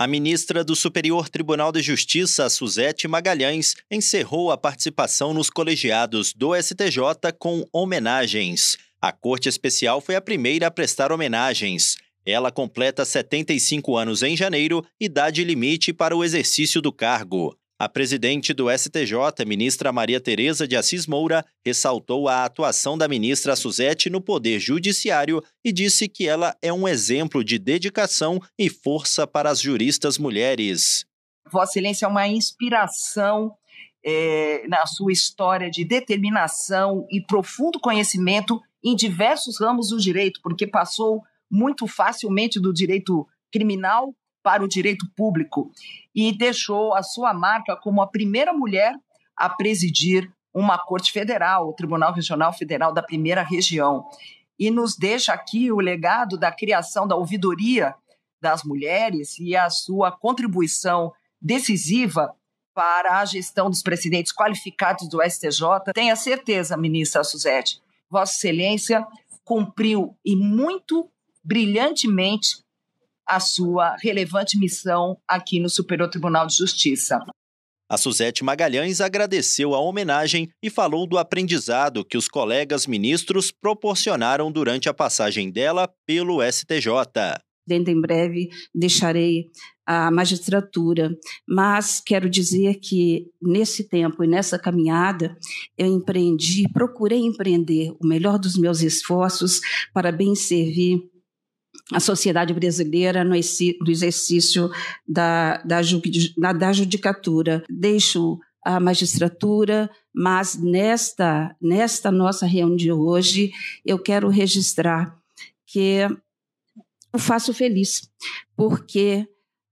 A ministra do Superior Tribunal de Justiça, Suzete Magalhães, encerrou a participação nos colegiados do STJ com homenagens. A Corte Especial foi a primeira a prestar homenagens. Ela completa 75 anos em janeiro, idade limite para o exercício do cargo. A presidente do STJ, ministra Maria Tereza de Assis Moura, ressaltou a atuação da ministra Suzete no Poder Judiciário e disse que ela é um exemplo de dedicação e força para as juristas mulheres. Vossa Excelência é uma inspiração é, na sua história de determinação e profundo conhecimento em diversos ramos do direito, porque passou muito facilmente do direito criminal para o direito público e deixou a sua marca como a primeira mulher a presidir uma corte federal, o Tribunal Regional Federal da Primeira Região. E nos deixa aqui o legado da criação da ouvidoria das mulheres e a sua contribuição decisiva para a gestão dos presidentes qualificados do STJ. Tenha certeza, ministra Suzete, Vossa Excelência cumpriu e muito brilhantemente a sua relevante missão aqui no Superior Tribunal de Justiça. A Suzete Magalhães agradeceu a homenagem e falou do aprendizado que os colegas ministros proporcionaram durante a passagem dela pelo STJ. Dentro em breve deixarei a magistratura, mas quero dizer que nesse tempo e nessa caminhada eu empreendi, procurei empreender o melhor dos meus esforços para bem servir a sociedade brasileira no exercício da, da, da judicatura. Deixo a magistratura, mas nesta, nesta nossa reunião de hoje, eu quero registrar que o faço feliz, porque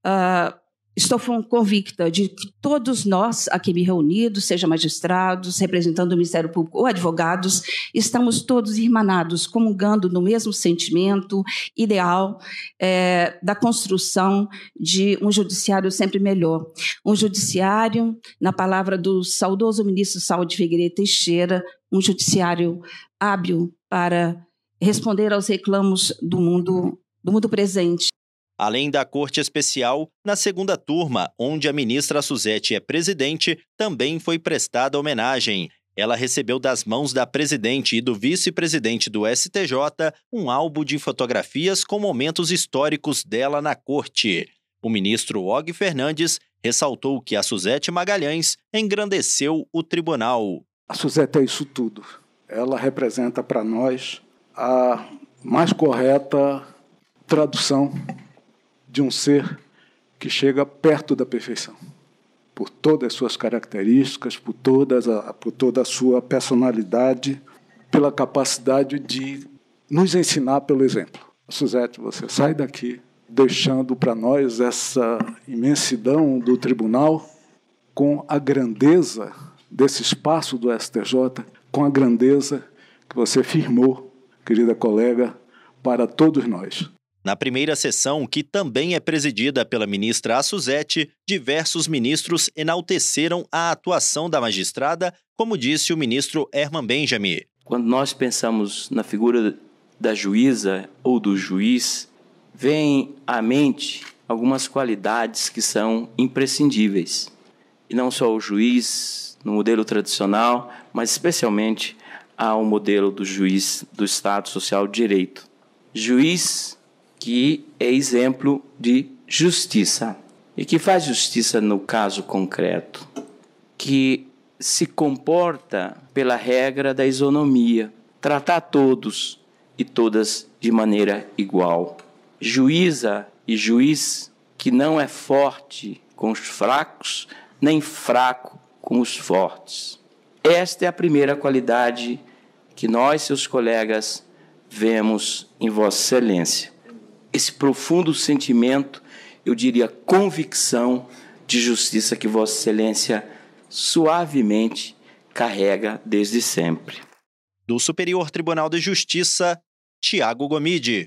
uh, Estou convicta de que todos nós aqui reunidos, seja magistrados, representando o Ministério Público ou advogados, estamos todos irmanados, comungando no mesmo sentimento ideal é, da construção de um judiciário sempre melhor. Um judiciário, na palavra do saudoso ministro Saúde Figueiredo Teixeira, um judiciário hábil para responder aos reclamos do mundo, do mundo presente. Além da Corte Especial, na segunda turma, onde a ministra Suzete é presidente, também foi prestada homenagem. Ela recebeu das mãos da presidente e do vice-presidente do STJ um álbum de fotografias com momentos históricos dela na corte. O ministro Og Fernandes ressaltou que a Suzete Magalhães engrandeceu o tribunal. A Suzete é isso tudo. Ela representa para nós a mais correta tradução de um ser que chega perto da perfeição, por todas as suas características, por, todas a, por toda a sua personalidade, pela capacidade de nos ensinar pelo exemplo. Suzete, você sai daqui deixando para nós essa imensidão do tribunal com a grandeza desse espaço do STJ, com a grandeza que você firmou, querida colega, para todos nós. Na primeira sessão, que também é presidida pela ministra Suzete, diversos ministros enalteceram a atuação da magistrada, como disse o ministro Herman Benjamin. Quando nós pensamos na figura da juíza ou do juiz, vem à mente algumas qualidades que são imprescindíveis. E não só o juiz no modelo tradicional, mas especialmente ao modelo do juiz do Estado Social de Direito. Juiz que é exemplo de justiça e que faz justiça no caso concreto, que se comporta pela regra da isonomia, tratar todos e todas de maneira igual. Juíza e juiz que não é forte com os fracos, nem fraco com os fortes. Esta é a primeira qualidade que nós, seus colegas, vemos em Vossa Excelência esse profundo sentimento, eu diria convicção de justiça que Vossa Excelência suavemente carrega desde sempre. Do Superior Tribunal de Justiça, Tiago Gomide.